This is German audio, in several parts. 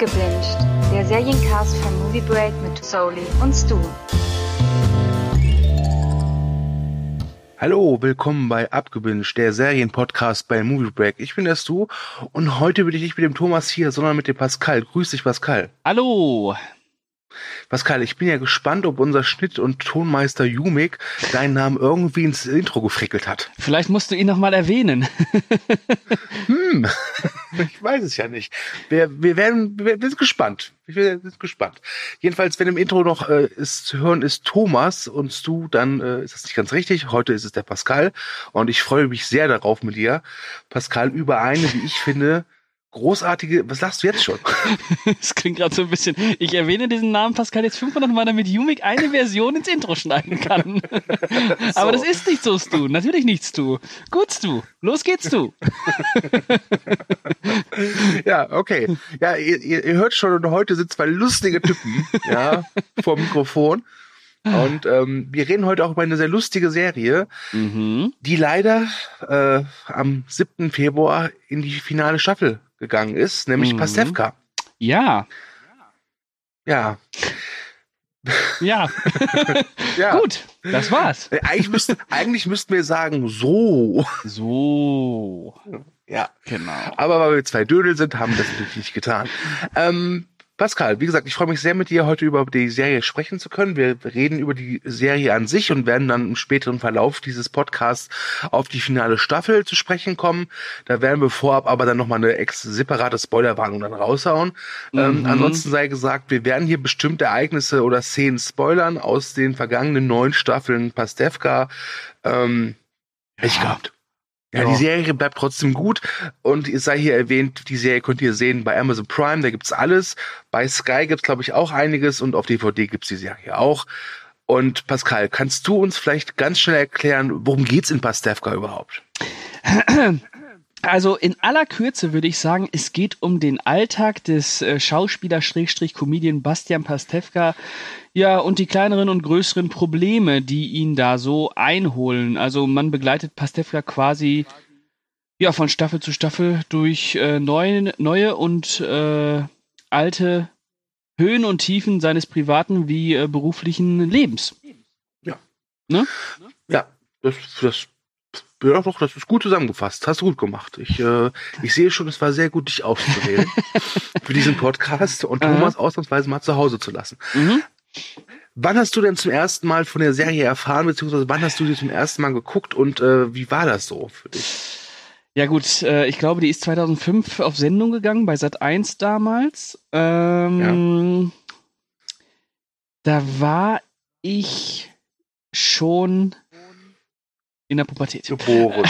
Abgebinged, der Seriencast von Movie Break mit Soli und Stu. Hallo, willkommen bei Abgebinged, der Serienpodcast bei Movie Break. Ich bin der Stu und heute bin ich nicht mit dem Thomas hier, sondern mit dem Pascal. Grüß dich, Pascal. Hallo. Pascal, ich bin ja gespannt, ob unser Schnitt- und Tonmeister Jumik deinen Namen irgendwie ins Intro gefrickelt hat. Vielleicht musst du ihn noch mal erwähnen. hm, ich weiß es ja nicht. Wir, wir werden, wir sind gespannt. Wir sind gespannt. Jedenfalls, wenn im Intro noch äh, ist, zu hören ist Thomas und du, dann äh, ist das nicht ganz richtig. Heute ist es der Pascal und ich freue mich sehr darauf mit dir, Pascal, über eine, wie ich finde, großartige, was sagst du jetzt schon? Es klingt gerade so ein bisschen, ich erwähne diesen Namen Pascal jetzt 500 Mal, damit Jumik eine Version ins Intro schneiden kann. so. Aber das ist nicht so, Stu. Natürlich nicht Stu. Gut, Stu. Los geht's, Stu. ja, okay. Ja, ihr, ihr hört schon, und heute sind zwei lustige Typen, ja, vor dem Mikrofon. Und ähm, wir reden heute auch über eine sehr lustige Serie, mhm. die leider äh, am 7. Februar in die finale Staffel gegangen ist, nämlich mhm. Pastewka. Ja. Ja. Ja. ja. Gut, das war's. Äh, eigentlich, müsste, eigentlich müssten wir sagen, so. So. Ja. Genau. Aber weil wir zwei Dödel sind, haben wir das natürlich nicht getan. Ähm, Pascal, wie gesagt, ich freue mich sehr mit dir heute über die Serie sprechen zu können. Wir reden über die Serie an sich und werden dann im späteren Verlauf dieses Podcasts auf die finale Staffel zu sprechen kommen. Da werden wir vorab aber dann nochmal eine ex separate Spoilerwarnung dann raushauen. Ähm, mhm. Ähm, ansonsten sei gesagt, wir werden hier bestimmte Ereignisse oder Szenen spoilern aus den vergangenen neun Staffeln Pastewka. Ähm, ja. Ich gehabt. Ja, ja, die Serie bleibt trotzdem gut und es sei hier erwähnt, die Serie könnt ihr sehen bei Amazon Prime, da gibt's alles. Bei Sky gibt's glaube ich auch einiges und auf DVD gibt's die Serie auch. Und Pascal, kannst du uns vielleicht ganz schnell erklären, worum geht's in Pastewka überhaupt? Also in aller Kürze würde ich sagen, es geht um den Alltag des äh, Schauspieler-Comedian Bastian Pastewka, ja, und die kleineren und größeren Probleme, die ihn da so einholen. Also man begleitet Pastewka quasi ja von Staffel zu Staffel durch äh, neue, neue und äh, alte Höhen und Tiefen seines privaten wie äh, beruflichen Lebens. Ja. Ne? Ja, das, das ja, doch, das ist gut zusammengefasst. Hast du gut gemacht. Ich, äh, ich sehe schon, es war sehr gut, dich auszuwählen für diesen Podcast und Thomas ausnahmsweise mal zu Hause zu lassen. Mhm. Wann hast du denn zum ersten Mal von der Serie erfahren, beziehungsweise wann hast du sie zum ersten Mal geguckt und äh, wie war das so für dich? Ja gut, äh, ich glaube, die ist 2005 auf Sendung gegangen, bei Sat 1 damals. Ähm, ja. Da war ich schon in der Pubertät. Geboren.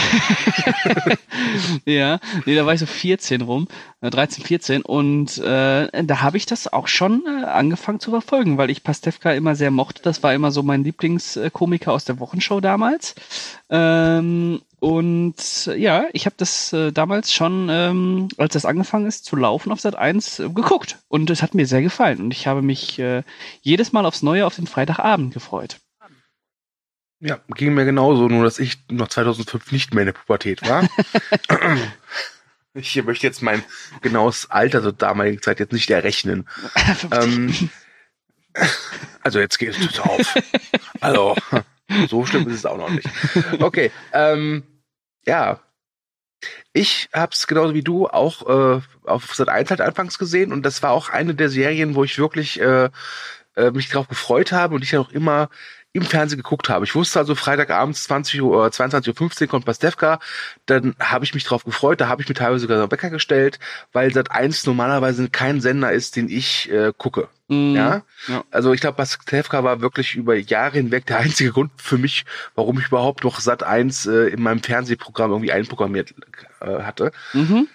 ja, nee, da war ich so 14 rum, 13, äh, 14 und äh, da habe ich das auch schon äh, angefangen zu verfolgen, weil ich Pastewka immer sehr mochte. Das war immer so mein Lieblingskomiker aus der Wochenshow damals. Ähm, und ja, ich habe das äh, damals schon, ähm, als das angefangen ist zu laufen auf Sat 1, äh, geguckt. Und es hat mir sehr gefallen. Und ich habe mich äh, jedes Mal aufs Neue auf den Freitagabend gefreut. Ja, ging mir genauso, nur dass ich noch 2005 nicht mehr in der Pubertät war. ich möchte jetzt mein genaues Alter zur damaligen Zeit jetzt nicht errechnen. ähm, also jetzt geht es auf. Also, so schlimm ist es auch noch nicht. Okay, ähm, ja. Ich hab's genauso wie du auch äh, auf Sat 1 halt anfangs gesehen und das war auch eine der Serien, wo ich wirklich äh, äh, mich darauf gefreut habe und ich ja auch immer im Fernsehen geguckt habe. Ich wusste also Freitagabends 20 Uhr, 22.15 Uhr kommt Pastewka, dann habe ich mich drauf gefreut, da habe ich mir teilweise sogar einen Wecker gestellt, weil Sat 1 normalerweise kein Sender ist, den ich äh, gucke. Mm, ja? ja? Also ich glaube, Pastewka war wirklich über Jahre hinweg der einzige Grund für mich, warum ich überhaupt noch Sat 1 äh, in meinem Fernsehprogramm irgendwie einprogrammiert äh, hatte. Mhm.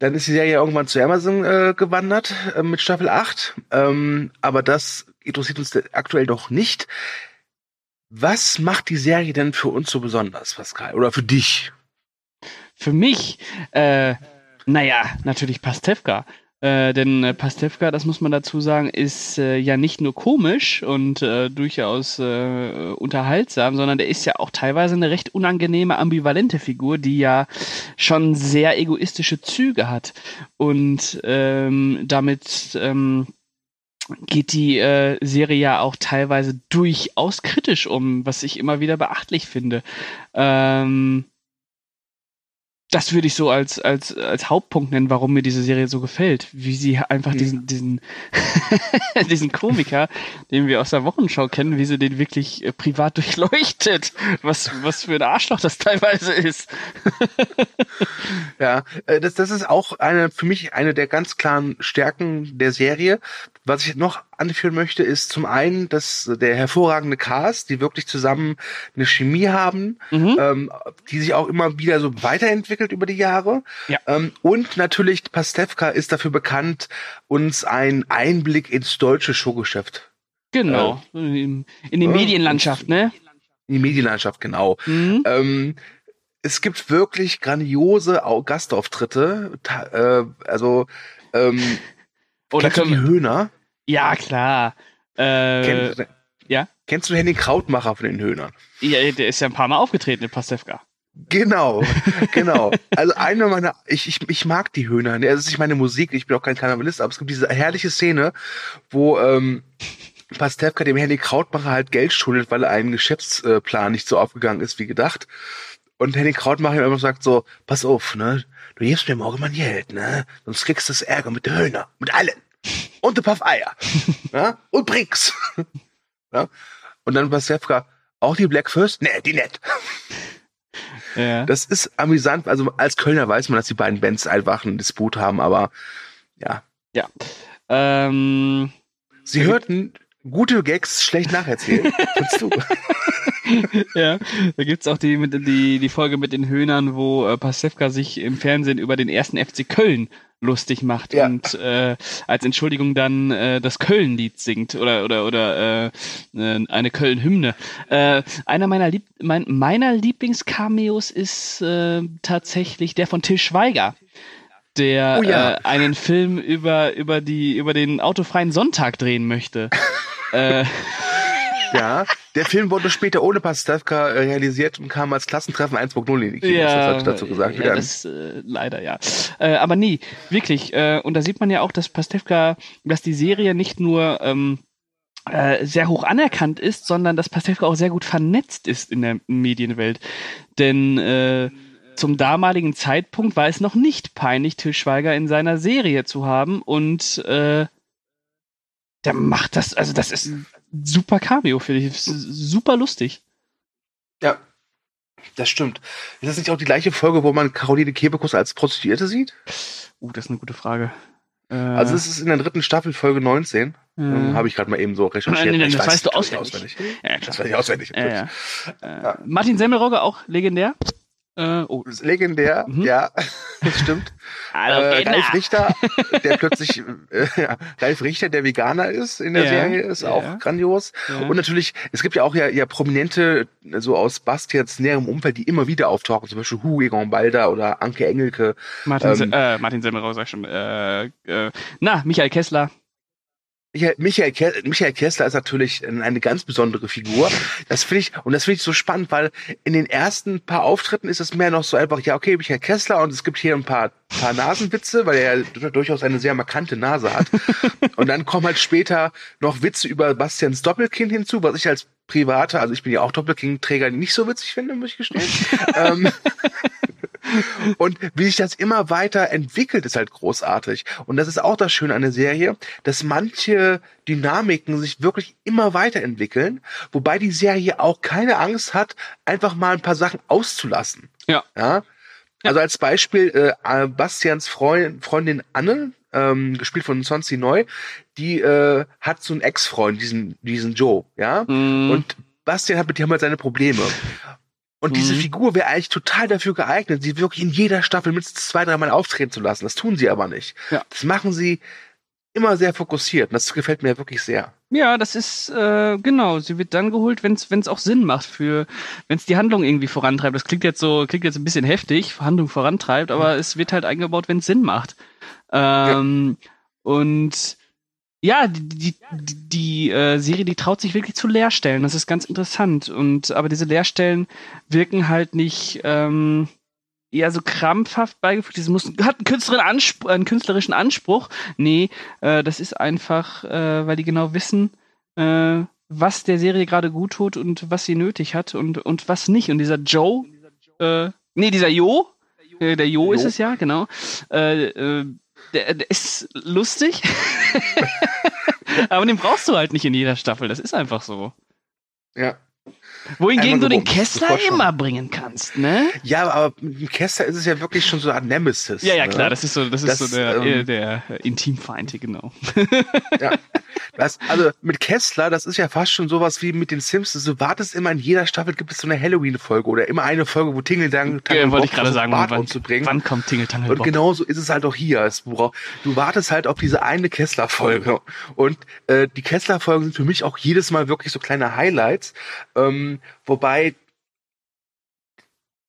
Dann ist die Serie irgendwann zu Amazon äh, gewandert äh, mit Staffel 8. Ähm, aber das interessiert uns aktuell doch nicht. Was macht die Serie denn für uns so besonders, Pascal? Oder für dich? Für mich, äh, naja, natürlich Pastewka. Äh, denn äh, Pastewka, das muss man dazu sagen, ist äh, ja nicht nur komisch und äh, durchaus äh, unterhaltsam, sondern der ist ja auch teilweise eine recht unangenehme, ambivalente Figur, die ja schon sehr egoistische Züge hat. Und ähm, damit ähm, geht die äh, Serie ja auch teilweise durchaus kritisch um, was ich immer wieder beachtlich finde. Ähm, das würde ich so als, als, als Hauptpunkt nennen, warum mir diese Serie so gefällt. Wie sie einfach diesen, diesen, diesen Komiker, den wir aus der Wochenschau kennen, wie sie den wirklich äh, privat durchleuchtet. Was, was für ein Arschloch das teilweise ist. ja, äh, das, das ist auch eine, für mich eine der ganz klaren Stärken der Serie. Was ich noch anführen möchte, ist zum einen, dass der hervorragende Cast, die wirklich zusammen eine Chemie haben, mhm. ähm, die sich auch immer wieder so weiterentwickelt über die Jahre. Ja. Ähm, und natürlich Pastewka ist dafür bekannt, uns einen Einblick ins deutsche Showgeschäft. Genau. Äh, in, in die Medienlandschaft, ne? In die Medienlandschaft, genau. Mhm. Ähm, es gibt wirklich grandiose Gastauftritte. Äh, also ähm, oder Kennst du die Höhner? Ja, klar. Äh, kennst, ja? Kennst du Henning Krautmacher von den Höhnern? Ja, der ist ja ein paar Mal aufgetreten in Pastewka. Genau, genau. Also eine meiner, ich, ich, ich mag die Höhner. Ne? Das ist nicht meine Musik, ich bin auch kein Karnevalist, aber es gibt diese herrliche Szene, wo ähm, Pastewka dem Henning Krautmacher halt Geld schuldet, weil ein Geschäftsplan nicht so aufgegangen ist wie gedacht. Und Henning Krautmacher ihm einfach sagt so, pass auf, ne, du gibst mir morgen mal Geld, ne? Sonst kriegst du das Ärger mit der Höhner, mit allen. Und ein paar Eier. ja? Und Brinks. ja? Und dann Pasewka, auch die Black First? Nee, die nicht. Ja. Das ist amüsant. Also als Kölner weiß man, dass die beiden Bands einfach einen Disput haben, aber ja. Ja. Ähm, Sie hörten gute Gags schlecht nacherzählen. du. ja, da gibt's auch die, die, die Folge mit den Höhnern, wo äh, Pasewka sich im Fernsehen über den ersten FC Köln lustig macht ja. und äh, als Entschuldigung dann äh, das Köln-Lied singt oder oder oder äh, äh eine Köln-Hymne. Äh, einer meiner Lieb mein, meiner Lieblings-Cameos ist äh, tatsächlich der von Till Schweiger der oh ja. äh, einen Film über über die über den autofreien Sonntag drehen möchte. äh, ja, der Film wurde später ohne Pastewka äh, realisiert und kam als Klassentreffen 1.0 in die Kinos. Ja, das dazu gesagt. Ja, das, äh, leider, ja. Äh, aber nie, wirklich. Äh, und da sieht man ja auch, dass Pastewka, dass die Serie nicht nur ähm, äh, sehr hoch anerkannt ist, sondern dass Pastewka auch sehr gut vernetzt ist in der Medienwelt. Denn äh, zum damaligen Zeitpunkt war es noch nicht peinlich, Till Schweiger in seiner Serie zu haben und äh, der macht das, also das ist super Cameo, finde ich. Super lustig. Ja, das stimmt. Ist das nicht auch die gleiche Folge, wo man Caroline Kebekus als Prostituierte sieht? Uh, das ist eine gute Frage. Äh, also es ist in der dritten Staffel Folge 19. Äh, Habe ich gerade mal eben so recherchiert. Nein, nein, nein, das weißt du auswendig. auswendig. Ja, das weiß ich auswendig. Ja, ja. Äh, Martin Semmelrogge auch legendär. Äh, oh. Legendär, mhm. ja, das stimmt. Hallo, äh, Ralf Richter, der plötzlich, äh, ja, Ralf Richter, der Veganer ist in der ja, Serie, ist ja. auch grandios. Ja. Und natürlich, es gibt ja auch ja, ja prominente, so aus Bastians näherem Umfeld, die immer wieder auftauchen, zum Beispiel Hu Egon Balder oder Anke Engelke. Martin, ähm, äh, Martin Semmelrau, sag ich schon, äh, äh, na, Michael Kessler. Michael, Michael, Michael Kessler ist natürlich eine ganz besondere Figur. Das finde ich, und das finde ich so spannend, weil in den ersten paar Auftritten ist es mehr noch so einfach, ja, okay, Michael Kessler und es gibt hier ein paar, paar Nasenwitze, weil er ja durchaus eine sehr markante Nase hat. und dann kommen halt später noch Witze über Bastians Doppelkind hinzu, was ich als Privater, also ich bin ja auch Doppelkind-Träger, nicht so witzig finde, muss ich gestehen. ähm, und wie sich das immer weiter entwickelt, ist halt großartig. Und das ist auch das Schöne an der Serie, dass manche Dynamiken sich wirklich immer weiterentwickeln, wobei die Serie auch keine Angst hat, einfach mal ein paar Sachen auszulassen. Ja. Ja. Also als Beispiel äh, Bastians Freund, Freundin Anne, ähm, gespielt von Sonsi Neu, die äh, hat so einen Ex-Freund, diesen, diesen Joe, ja. Mm. Und Bastian hat mit dem halt seine Probleme. Und mhm. diese Figur wäre eigentlich total dafür geeignet, sie wirklich in jeder Staffel mindestens zwei, dreimal auftreten zu lassen. Das tun sie aber nicht. Ja. Das machen sie immer sehr fokussiert. Und das gefällt mir wirklich sehr. Ja, das ist äh, genau. Sie wird dann geholt, wenn es auch Sinn macht für, wenn es die Handlung irgendwie vorantreibt. Das klingt jetzt so, klingt jetzt ein bisschen heftig, Handlung vorantreibt, aber es wird halt eingebaut, wenn es Sinn macht. Ähm, ja. Und ja, die, die, die äh, Serie, die traut sich wirklich zu Leerstellen. Das ist ganz interessant. Und aber diese Leerstellen wirken halt nicht ähm, eher so krampfhaft beigefügt. Das muss, hat einen, künstlerischen Anspruch, einen künstlerischen Anspruch. Nee, äh, das ist einfach, äh, weil die genau wissen, äh, was der Serie gerade gut tut und was sie nötig hat und, und was nicht. Und dieser Joe, äh, nee, dieser Jo, äh, der Jo, jo. ist es ja, genau. Äh, äh, der, der ist lustig. Aber den brauchst du halt nicht in jeder Staffel. Das ist einfach so. Ja. Wohingegen du den Kessler immer bringen kannst, ne? Ja, aber mit Kessler ist es ja wirklich schon so eine Art Nemesis. Ja, ja, ne? klar, das ist so, das, das ist so der, ähm, der Intimfeind, genau. Ja. Das, also mit Kessler, das ist ja fast schon sowas wie mit den Simpsons. Du wartest immer in jeder Staffel gibt es so eine Halloween-Folge oder immer eine Folge, wo Tingeltang ja, wollte ich gerade sagen, Bart wann, umzubringen. wann kommt Tingeltang Und genauso ist es halt auch hier. Du wartest halt auf diese eine Kessler-Folge. Und äh, die Kessler-Folgen sind für mich auch jedes Mal wirklich so kleine Highlights. Ähm, wobei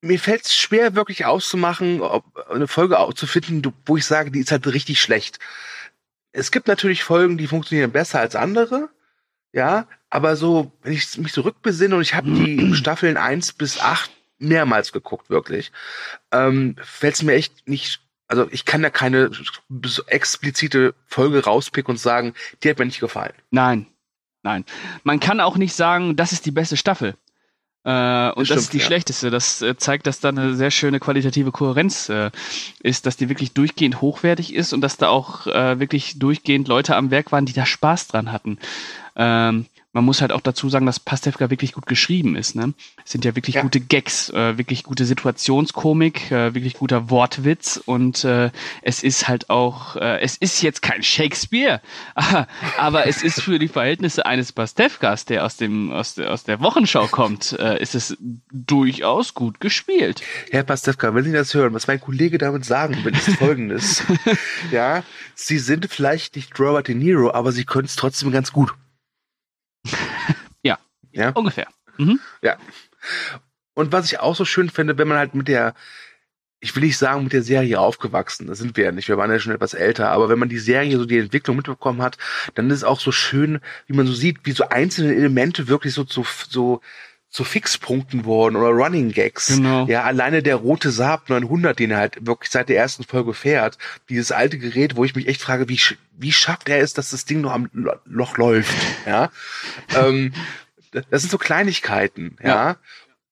mir fällt es schwer, wirklich auszumachen, ob eine Folge zu finden, wo ich sage, die ist halt richtig schlecht. Es gibt natürlich Folgen, die funktionieren besser als andere, ja, aber so, wenn ich mich zurückbesinne und ich habe die Staffeln eins bis acht mehrmals geguckt, wirklich, ähm, fällt es mir echt nicht, also ich kann da keine explizite Folge rauspicken und sagen, die hat mir nicht gefallen. Nein, nein. Man kann auch nicht sagen, das ist die beste Staffel. Äh, und das, das ist die ja. schlechteste. Das äh, zeigt, dass da eine sehr schöne qualitative Kohärenz äh, ist, dass die wirklich durchgehend hochwertig ist und dass da auch äh, wirklich durchgehend Leute am Werk waren, die da Spaß dran hatten. Ähm, man muss halt auch dazu sagen, dass Pastewka wirklich gut geschrieben ist. Ne? Es sind ja wirklich ja. gute Gags, äh, wirklich gute Situationskomik, äh, wirklich guter Wortwitz und äh, es ist halt auch, äh, es ist jetzt kein Shakespeare, aber es ist für die Verhältnisse eines Pastewkas, der aus dem aus der, aus der Wochenschau kommt, äh, ist es durchaus gut gespielt. Herr Pastewka, wenn Sie das hören, was mein Kollege damit sagen will, ist Folgendes: Ja, Sie sind vielleicht nicht Robert De Niro, aber Sie können es trotzdem ganz gut. Ja, ja, ungefähr. Mhm. Ja. Und was ich auch so schön finde, wenn man halt mit der, ich will nicht sagen, mit der Serie aufgewachsen, das sind wir ja nicht, wir waren ja schon etwas älter, aber wenn man die Serie, so die Entwicklung mitbekommen hat, dann ist es auch so schön, wie man so sieht, wie so einzelne Elemente wirklich so, so, so zu Fixpunkten wurden oder Running Gags. Genau. Ja, alleine der rote Saab 900, den er halt wirklich seit der ersten Folge fährt, dieses alte Gerät, wo ich mich echt frage, wie, wie schafft er es, dass das Ding noch am Loch läuft, ja. ähm, das sind so Kleinigkeiten, ja. ja.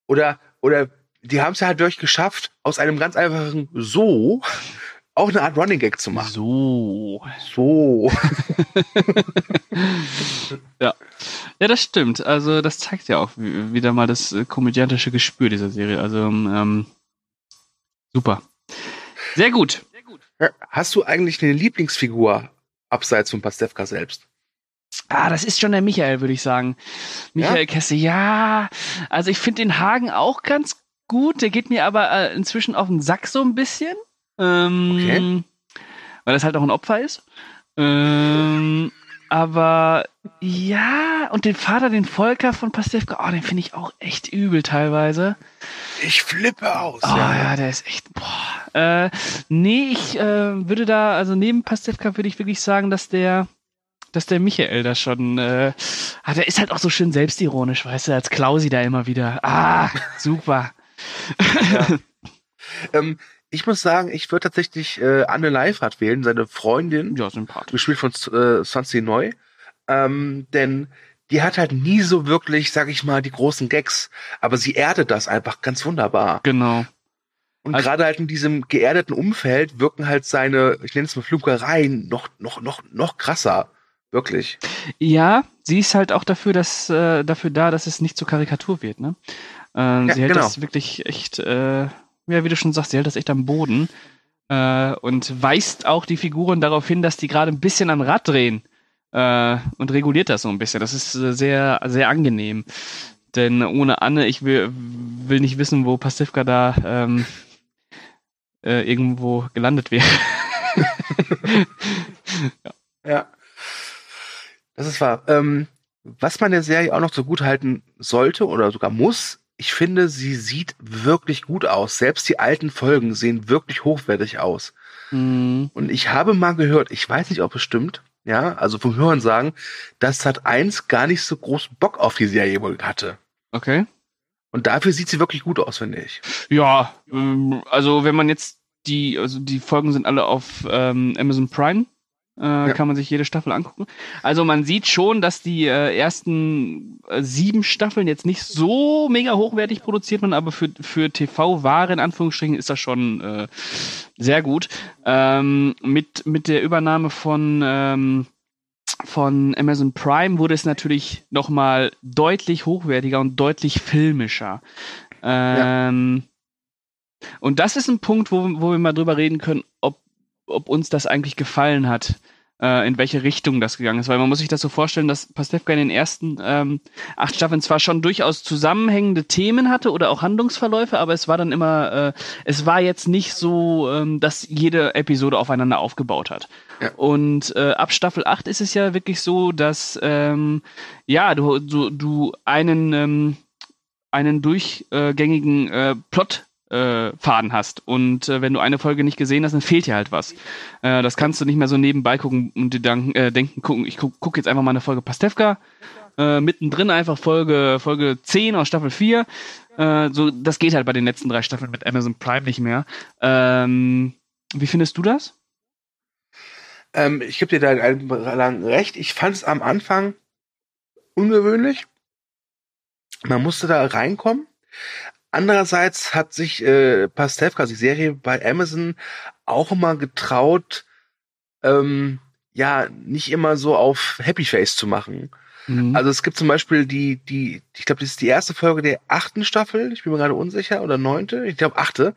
Oder, oder die haben es ja halt wirklich geschafft, aus einem ganz einfachen So auch eine Art Running Gag zu machen. So. So. ja. Ja, das stimmt. Also das zeigt ja auch wieder mal das äh, komödiantische Gespür dieser Serie. Also ähm, super. Sehr gut. Sehr gut. Hast du eigentlich eine Lieblingsfigur abseits von Pastewka selbst? Ah, das ist schon der Michael, würde ich sagen. Michael ja? Kesse, ja. Also ich finde den Hagen auch ganz gut. Der geht mir aber äh, inzwischen auf den Sack so ein bisschen. Ähm, okay. Weil das halt auch ein Opfer ist. Ähm, aber ja, und den Vater, den Volker von Pastewka, oh, den finde ich auch echt übel teilweise. Ich flippe aus. Oh ja, ja der ist echt, boah. Äh, nee, ich äh, würde da, also neben Pastewka würde ich wirklich sagen, dass der, dass der Michael da schon, äh, ah, der ist halt auch so schön selbstironisch, weißt du, als Klausi da immer wieder. Ah, super. Ja. ähm, ich muss sagen, ich würde tatsächlich äh, Anne Leifert wählen, seine Freundin. Ja, sympathisch. Gespielt von äh, Sansi Neu. Ähm, denn die hat halt nie so wirklich, sag ich mal, die großen Gags. Aber sie erdet das einfach ganz wunderbar. Genau. Und also, gerade halt in diesem geerdeten Umfeld wirken halt seine, ich nenne es mal Flugereien, noch, noch, noch, noch krasser. Wirklich. Ja, sie ist halt auch dafür, dass, äh, dafür da, dass es nicht zur Karikatur wird, ne? Äh, ja, sie hält genau. das wirklich echt äh, ja, wie du schon sagst, sie hält das echt am Boden äh, und weist auch die Figuren darauf hin, dass die gerade ein bisschen am Rad drehen äh, und reguliert das so ein bisschen. Das ist äh, sehr, sehr angenehm. Denn ohne Anne, ich will, will nicht wissen, wo Pasivka da ähm, äh, irgendwo gelandet wäre. ja. ja. Das ist wahr. Ähm, was man der Serie auch noch so gut halten sollte oder sogar muss, ich finde, sie sieht wirklich gut aus. Selbst die alten Folgen sehen wirklich hochwertig aus. Mhm. Und ich habe mal gehört, ich weiß nicht, ob es stimmt, ja, also vom Hören sagen, dass Sat 1 gar nicht so groß Bock auf die Serie wohl hatte. Okay. Und dafür sieht sie wirklich gut aus, finde ich. Ja, ähm, also wenn man jetzt die, also die Folgen sind alle auf ähm, Amazon Prime äh, ja. Kann man sich jede Staffel angucken. Also man sieht schon, dass die äh, ersten äh, sieben Staffeln jetzt nicht so mega hochwertig produziert werden, aber für, für TV-Ware in Anführungsstrichen ist das schon äh, sehr gut. Ähm, mit, mit der Übernahme von ähm, von Amazon Prime wurde es natürlich nochmal deutlich hochwertiger und deutlich filmischer. Ähm, ja. Und das ist ein Punkt, wo, wo wir mal drüber reden können, ob ob uns das eigentlich gefallen hat, äh, in welche Richtung das gegangen ist. Weil man muss sich das so vorstellen, dass Pastewka in den ersten ähm, acht Staffeln zwar schon durchaus zusammenhängende Themen hatte oder auch Handlungsverläufe, aber es war dann immer, äh, es war jetzt nicht so, ähm, dass jede Episode aufeinander aufgebaut hat. Ja. Und äh, ab Staffel 8 ist es ja wirklich so, dass ähm, ja, du, du, du einen, ähm, einen durchgängigen äh, Plot äh, Faden hast. Und äh, wenn du eine Folge nicht gesehen hast, dann fehlt dir halt was. Äh, das kannst du nicht mehr so nebenbei gucken und dir dann, äh, denken, gucken, ich guck, guck jetzt einfach mal eine Folge Pastewka. Äh, mittendrin einfach Folge, Folge 10 aus Staffel 4. Äh, so, das geht halt bei den letzten drei Staffeln mit Amazon Prime nicht mehr. Ähm, wie findest du das? Ähm, ich gebe dir da lang recht. Ich fand es am Anfang ungewöhnlich. Man musste da reinkommen. Andererseits hat sich äh, Pastewka, die Serie bei Amazon, auch immer getraut, ähm, ja, nicht immer so auf Happy Face zu machen. Mhm. Also es gibt zum Beispiel die, die, ich glaube, das ist die erste Folge der achten Staffel, ich bin mir gerade unsicher, oder neunte, ich glaube achte,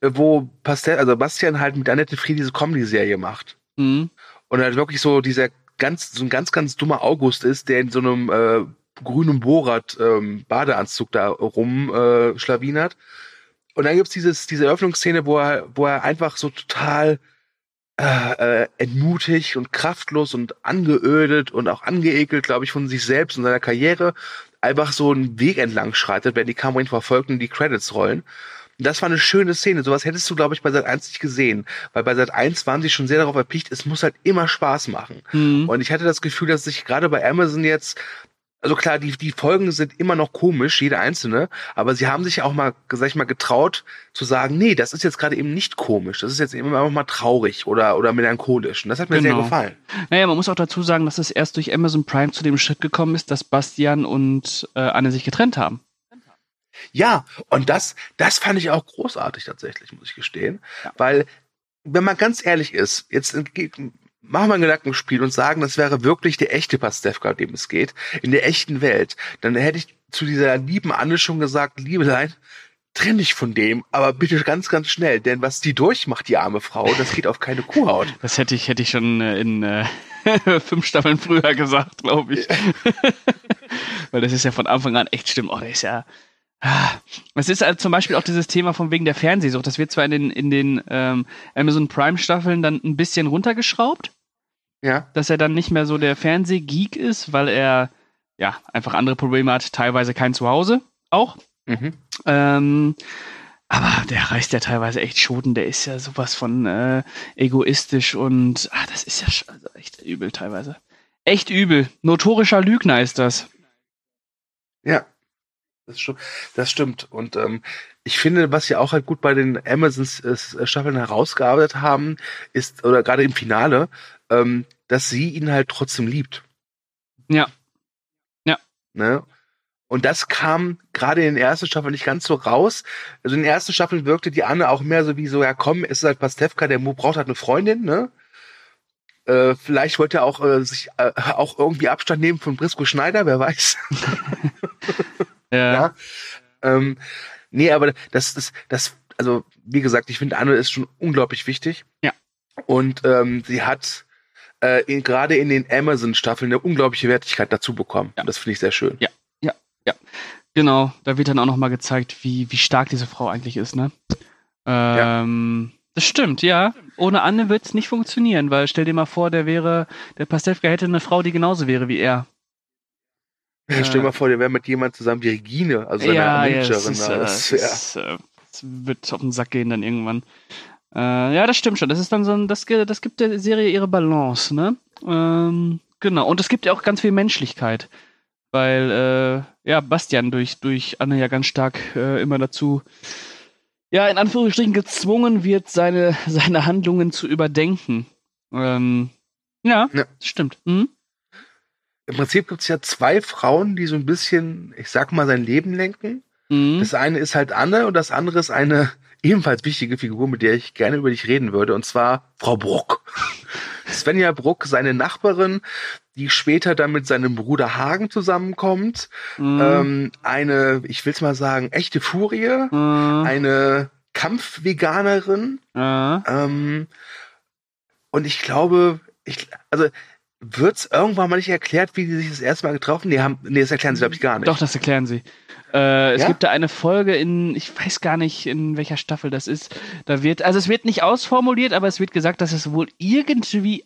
äh, wo Pastel, also Bastian halt mit Annette Fried diese Comedy-Serie macht. Mhm. Und halt wirklich so dieser ganz, so ein ganz, ganz dummer August ist, der in so einem äh, grünem Borat ähm, Badeanzug da rum äh. Und dann gibt's dieses, diese Eröffnungsszene, wo er, wo er einfach so total äh, äh, entmutigt und kraftlos und angeödet und auch angeekelt, glaube ich, von sich selbst und seiner Karriere einfach so einen Weg entlang schreitet, wenn die Kamera ihn verfolgt und die Credits rollen. Und das war eine schöne Szene. Sowas hättest du, glaube ich, bei Sat 1 nicht gesehen. Weil bei Sat 1 waren sie schon sehr darauf erpicht, es muss halt immer Spaß machen. Mhm. Und ich hatte das Gefühl, dass sich gerade bei Amazon jetzt also klar, die, die Folgen sind immer noch komisch, jede einzelne, aber sie haben sich auch mal, sag ich mal, getraut zu sagen, nee, das ist jetzt gerade eben nicht komisch, das ist jetzt eben einfach mal traurig oder, oder melancholisch. Und das hat mir genau. sehr gefallen. Naja, man muss auch dazu sagen, dass es erst durch Amazon Prime zu dem Schritt gekommen ist, dass Bastian und äh, Anne sich getrennt haben. Ja, und das, das fand ich auch großartig tatsächlich, muss ich gestehen. Ja. Weil, wenn man ganz ehrlich ist, jetzt machen wir ein Gedankenspiel und sagen, das wäre wirklich der echte Pastewka, dem es geht, in der echten Welt, dann hätte ich zu dieser lieben Anne schon gesagt, Liebelein, trenn dich von dem, aber bitte ganz, ganz schnell, denn was die durchmacht, die arme Frau, das geht auf keine Kuhhaut. Das hätte ich, hätte ich schon äh, in äh, fünf Staffeln früher gesagt, glaube ich. Weil das ist ja von Anfang an echt stimmt. Oh, der ist ja. Ah. Es ist halt zum Beispiel auch dieses Thema von wegen der Fernsehsucht. Das wird zwar in den, in den ähm, Amazon Prime Staffeln dann ein bisschen runtergeschraubt. Ja. Dass er dann nicht mehr so der Fernsehgeek ist, weil er ja einfach andere Probleme hat, teilweise kein Zuhause auch. Mhm. Ähm, aber der reißt ja teilweise echt Schoten, der ist ja sowas von äh, egoistisch und ah, das ist ja also echt übel teilweise. Echt übel. Notorischer Lügner ist das. Ja, das, stimmt. Das stimmt. Und ähm, ich finde, was sie auch halt gut bei den Amazons äh, Staffeln herausgearbeitet haben, ist, oder gerade im Finale, ähm, dass sie ihn halt trotzdem liebt. Ja. Ja. Ne? Und das kam gerade in den ersten Staffeln nicht ganz so raus. Also in den ersten Staffeln wirkte die Anne auch mehr so wie so, ja komm, es ist halt Pastewka, der braucht halt eine Freundin, ne? Äh, vielleicht wollte er auch äh, sich äh, auch irgendwie Abstand nehmen von Brisco Schneider, wer weiß. ja. ja. Ähm, nee, aber das, das, das, also wie gesagt, ich finde Anne ist schon unglaublich wichtig. Ja. Und ähm, sie hat äh, gerade in den Amazon-Staffeln eine unglaubliche Wertigkeit dazu bekommen. Ja. Das finde ich sehr schön. Ja, ja, ja. Genau, da wird dann auch nochmal gezeigt, wie, wie stark diese Frau eigentlich ist, ne? Ähm, Das stimmt, ja. Ohne Anne wird es nicht funktionieren, weil stell dir mal vor, der wäre, der Pastewka hätte eine Frau, die genauso wäre wie er. Ja, stell dir mal vor, der wäre mit jemand zusammen wie Regine, also seiner ja, ja, Managerin. das, ist, da. äh, Das- das, ja. ist, äh, das wird auf den Sack gehen dann irgendwann. Äh, ja, das stimmt schon. Das ist dann so ein, das, das gibt der Serie ihre Balance, ne? Ähm, genau. Und es gibt ja auch ganz viel Menschlichkeit. Weil, äh, ja, Bastian durch, durch Anne ja ganz stark äh, immer dazu, ja, in Anführungsstrichen gezwungen wird, seine, seine Handlungen zu überdenken. Ähm, ja, Ja. das stimmt. Mhm. Im Prinzip gibt es ja zwei Frauen, die so ein bisschen, ich sag mal, sein Leben lenken. Mhm. Das eine ist halt Anne und das andere ist eine ebenfalls wichtige Figur, mit der ich gerne über dich reden würde, und zwar Frau Bruck. Svenja Bruck, seine Nachbarin, die später dann mit seinem Bruder Hagen zusammenkommt. Mhm. Ähm, eine, ich will's mal sagen, echte Furie, Mhm. eine Kampfveganerin. Ähm, und ich glaube, ich, also wird's irgendwann mal nicht erklärt, wie die sich das erste Mal getroffen? Nee, haben, nee das erklären sie, glaube ich, gar nicht. Doch, das erklären sie. Äh, es Ja? gibt da eine Folge in, ich weiß gar nicht, in welcher Staffel das ist. Da wird, also es wird nicht ausformuliert, aber es wird gesagt, dass es wohl irgendwie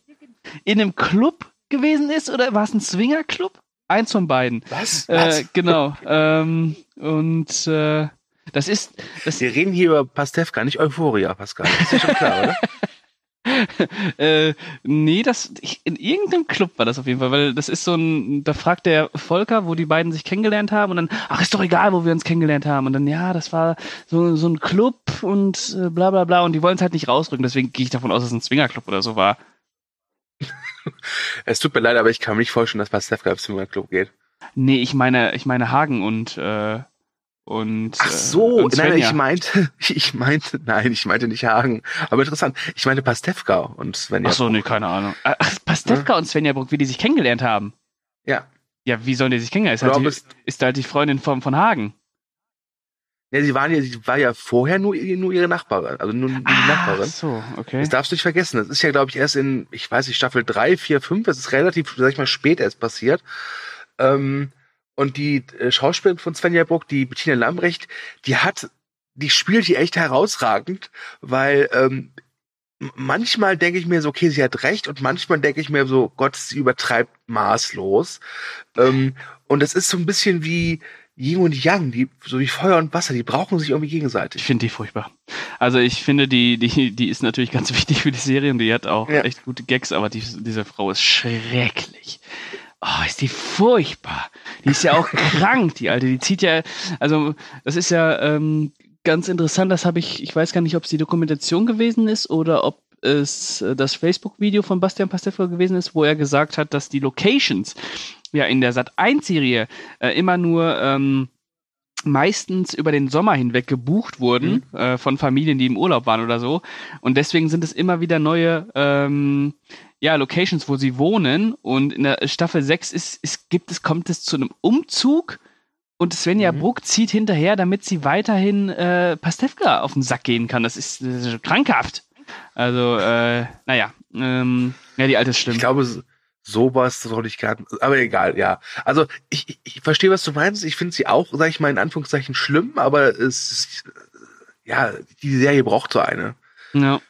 in einem Club gewesen ist oder war es ein Swingerclub? Eins von beiden. Was? Äh, genau. ähm, und äh, das ist, das, Wir reden hier über Pastewka, nicht Euphoria, Pascal. Das ist ja schon klar, oder? äh, nee, das ich, in irgendeinem Club war das auf jeden Fall, weil das ist so ein, da fragt der Volker, wo die beiden sich kennengelernt haben und dann, ach, ist doch egal, wo wir uns kennengelernt haben und dann, ja, das war so, so ein Club und äh, bla bla bla und die wollen es halt nicht rausrücken, deswegen gehe ich davon aus, dass es ein Swingerclub oder so war. Es tut mir leid, aber ich kann mir nicht vorstellen, dass Pastewka im Swingerclub geht. Nee, ich meine, ich meine Hagen und äh, und Ach äh, so, und nein, ich meinte, ich meinte, nein, ich meinte nicht Hagen. Aber interessant, ich meinte Pastewka und Svenja. Ach so, nee, keine Ahnung. Ach, Pastewka und Svenja Bruck, wie die sich kennengelernt haben. Ja. Ja, wie sollen die sich kennenlernen? Ist, halt die, es, ist halt die Freundin von, von Hagen. ja, sie waren ja, sie war ja vorher nur, nur ihre Nachbarin, also nur, nur die Ach Nachbarin. so, okay. Das darfst du nicht vergessen. Das ist ja, glaube ich, erst in, ich weiß nicht, Staffel 3, 4, 5, das ist relativ, sag ich mal, spät erst passiert. Ähm, und die äh, Schauspielerin von Svenja Bruck, die Bettina Lambrecht, die hat, die spielt die echt herausragend, weil ähm, manchmal denke ich mir so, okay, sie hat recht, und manchmal denke ich mir so, Gott, sie übertreibt maßlos. Ähm, und das ist so ein bisschen wie Yin und Yang, die, so wie Feuer und Wasser, die brauchen sich irgendwie Ich gegenseitig. finde die furchtbar. Also ich finde, die, die, die ist natürlich ganz wichtig für die Serie und die hat auch Ja. echt gute Gags, aber die, diese Frau ist schrecklich. Oh, ist die furchtbar. Die ist ja auch krank, die Alte. Die zieht ja, also das ist ja ähm, ganz interessant, das habe ich, ich weiß gar nicht, ob es die Dokumentation gewesen ist oder ob es äh, das Facebook-Video von Bastian Pastewka gewesen ist, wo er gesagt hat, dass die Locations ja in der Sat1-Serie äh, immer nur ähm, meistens über den Sommer hinweg gebucht wurden äh, von Familien, die im Urlaub waren oder so. Und deswegen sind es immer wieder neue ähm, ja, Locations, wo sie wohnen. Und in der Staffel 6 ist, ist, gibt es, kommt es zu einem Umzug und Svenja Mhm. Bruck zieht hinterher, damit sie weiterhin äh, Pastewka auf den Sack gehen kann. Das ist, das ist krankhaft. Also, äh, naja, ähm, ja, die alte ist schlimm. Ich glaube, so- sowas soll ich gar aber egal, ja. Also ich, ich, verstehe, was du meinst. Ich finde sie auch, sag ich mal, in Anführungszeichen schlimm, aber es ist, ja, die Serie braucht so eine. ja.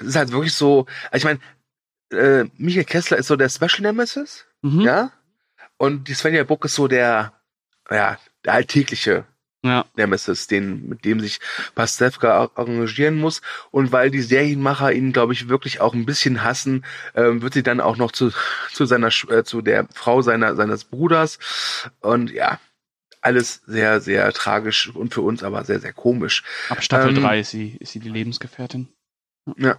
Es ist halt wirklich so, also ich meine, äh, Michael Kessler ist so der Special Nemesis, Mhm. ja, und die Svenja Buck ist so der, ja, der alltägliche ja. Nemesis, den, mit dem sich Pastewka arrangieren muss. Und weil die Serienmacher ihn, glaube ich, wirklich auch ein bisschen hassen, ähm, wird sie dann auch noch zu, zu seiner, äh, zu der Frau seiner, seines Bruders. Und ja, alles sehr, sehr tragisch und für uns aber sehr, sehr komisch. Ab Staffel Ähm, 3 ist sie, ist sie die Lebensgefährtin. Ja.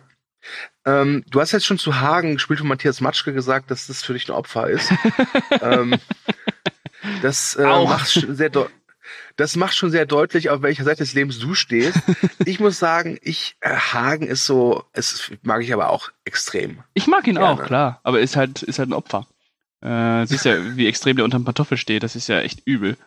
Ähm, du hast jetzt schon zu Hagen, gespielt von Matthias Matschke, gesagt, dass das für dich ein Opfer ist. ähm, das, äh, macht schon sehr das macht schon sehr deutlich, auf welcher Seite des Lebens du stehst. ich muss sagen, ich, äh, Hagen ist so, es mag ich aber auch extrem. Ich mag ihn Gerne. auch, klar, aber ist halt, ist halt ein Opfer. Äh, siehst ja, wie extrem der unterm Pantoffel steht, das ist ja echt übel.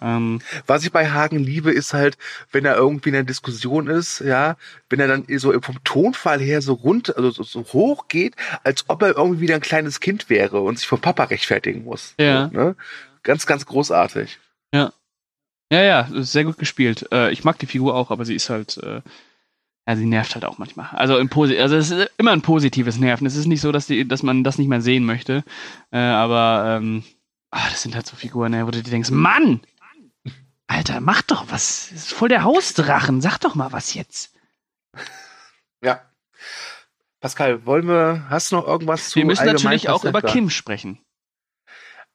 Ähm, Was ich bei Hagen liebe, ist halt, wenn er irgendwie in einer Diskussion ist, ja, wenn er dann so vom Tonfall her so rund, also so, so hoch geht, als ob er irgendwie wieder ein kleines Kind wäre und sich vom Papa rechtfertigen muss. Ja. So, ne? Ganz, ganz großartig. ja, ja, ist sehr gut gespielt. Äh, ich mag die Figur auch, aber sie ist halt, äh, Ja, sie nervt halt auch manchmal. Also, im Posi also es ist immer ein positives Nerven. Es ist nicht so, dass, die, dass man das nicht mehr sehen möchte. Äh, aber ähm, ach, das sind halt so Figuren, wo du dir denkst, Mann! Alter, mach doch was. Das ist voll der Hausdrachen. Sag doch mal was jetzt. Ja. Pascal, wollen wir, hast du noch irgendwas zu Wir müssen natürlich auch über Kim sprechen.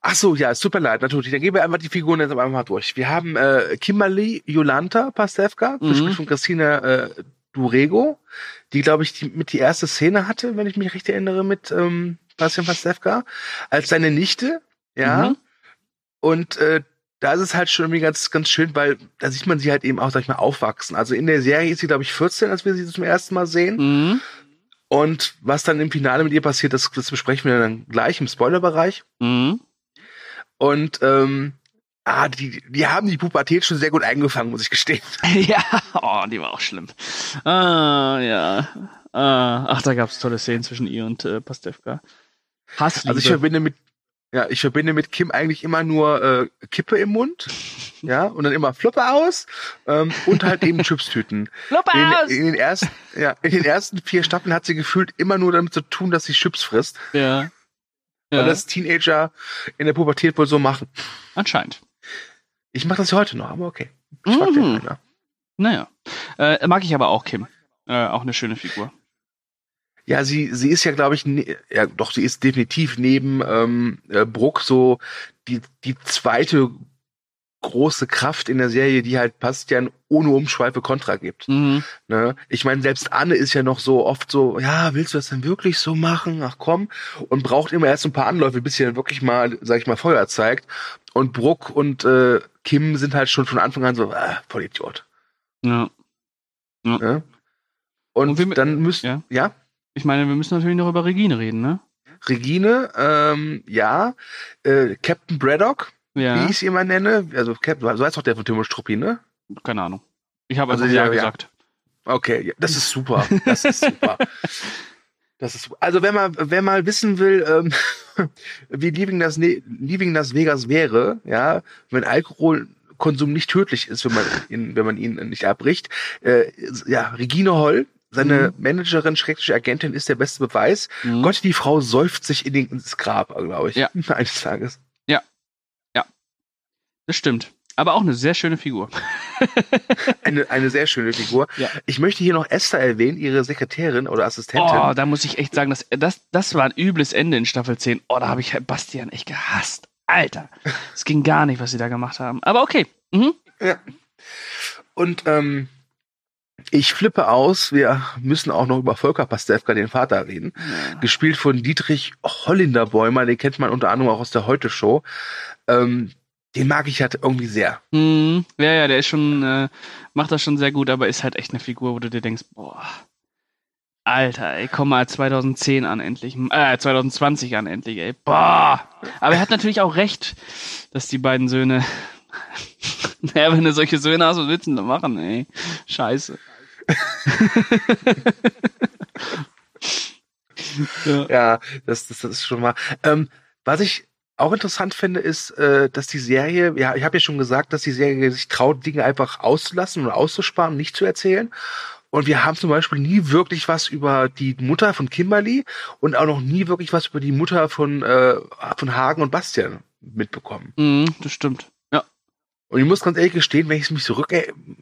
Ach so, ja, super leid, natürlich. Dann gehen wir einfach die Figuren jetzt einfach mal durch. Wir haben äh, Kimberly Jolanta Pastewka, mhm. gespielt von Christina äh, Durego, die, glaube ich, die, mit die erste Szene hatte, wenn ich mich recht erinnere, mit ähm, Bastian Pastewka, als seine Nichte, ja. Mhm. Und äh, da ist es halt schon irgendwie ganz, ganz schön, weil da sieht man sie halt eben auch, sag ich mal, aufwachsen. Also in der Serie ist sie, glaube ich, 14, als wir sie zum ersten Mal sehen. Mhm. Und was dann im Finale mit ihr passiert, das, das besprechen wir dann gleich im Spoilerbereich. Mhm. Und ähm, ah, die, die haben die Pubertät schon sehr gut eingefangen, muss ich gestehen. ja, oh, die war auch schlimm. Ah, ja. Ah, ach, da gab's tolle Szenen zwischen ihr und äh, Pastewka. Hassliebe. Also ich verbinde mit ja, ich verbinde mit Kim eigentlich immer nur äh, Kippe im Mund, ja, und dann immer Floppe aus ähm, und halt eben Chipstüten. Floppe aus! In den, ersten, ja, in den ersten vier Staffeln hat sie gefühlt immer nur damit zu tun, dass sie Chips frisst. Ja. Ja. Weil das Teenager in der Pubertät wohl so machen. Anscheinend. Ich mache das heute noch, aber okay. Ich mhm. Naja. Äh, mag ich aber auch Kim. Äh, auch eine schöne Figur. Ja, sie, sie ist ja, glaube ich, ne, ja, doch, sie ist definitiv neben ähm, äh, Bruck so die, die zweite große Kraft in der Serie, die halt Bastian ohne Umschweife Kontra gibt. Mhm. Ne? Ich meine, selbst Anne ist ja noch so oft so, ja, willst du das denn wirklich so machen? Ach komm. Und braucht immer erst ein paar Anläufe, bis sie dann wirklich mal, sag ich mal, Feuer zeigt. Und Bruck und äh, Kim sind halt schon von Anfang an so, ah, voll Idiot. Ja. ja. Ne? Und, und dann müssen, ja? ja? Ich meine, wir müssen natürlich noch über Regine reden, ne? Regine, ähm, ja. Äh, Captain Braddock, ja. wie ich sie immer nenne. Also, Captain, so heißt doch der von Timo Struppi, ne? Keine Ahnung. Ich habe also, also ja, ja gesagt. Okay, ja, das ist super. Das ist super. Das ist, also wenn man, wenn man wissen will, ähm, wie Leaving Las, ne Leaving Las Vegas wäre, ja, wenn Alkoholkonsum nicht tödlich ist, wenn man ihn, wenn man ihn nicht abbricht, äh, ja, Regine Holl seine mhm. Managerin, schreckliche Agentin ist der beste Beweis. Mhm. Gott, die Frau säuft sich in den, ins Grab, glaube ich. Ja. Eines Tages. Ja. Ja. Das stimmt. Aber auch eine sehr schöne Figur. eine, eine sehr schöne Figur. Ja. Ich möchte hier noch Esther erwähnen, ihre Sekretärin oder Assistentin. Oh, da muss ich echt sagen, das, das, das war ein übles Ende in Staffel 10. Oh, da habe ich Bastian echt gehasst. Alter. Es ging gar nicht, was sie da gemacht haben. Aber okay. Mhm. Ja. Und ähm, ich flippe aus, wir müssen auch noch über Volker Pastewka, den Vater, reden. Ja. Gespielt von Dietrich Hollinderbäumer, den kennt man unter anderem auch aus der Heute-Show. Ähm, den mag ich halt irgendwie sehr. Mhm. Ja, ja, der ist schon, äh, macht das schon sehr gut, aber ist halt echt eine Figur, wo du dir denkst, boah, Alter, ey, komm mal 2010 an endlich, äh, 2020 an endlich, ey, boah. Aber er hat natürlich auch recht, dass die beiden Söhne, naja, wenn du solche Söhne hast, was willst du denn da machen, ey? Scheiße. Ja. ja, das, das, das ist schon mal. Ähm, was ich auch interessant finde, ist, äh, dass die Serie, ja, ich habe ja schon gesagt, dass die Serie sich traut, Dinge einfach auszulassen und auszusparen, nicht zu erzählen. Und wir haben zum Beispiel nie wirklich was über die Mutter von Kimberly und auch noch nie wirklich was über die Mutter von, äh, von Hagen und Bastian mitbekommen. Mm, das stimmt. Und ich muss ganz ehrlich gestehen, wenn ich mich zurück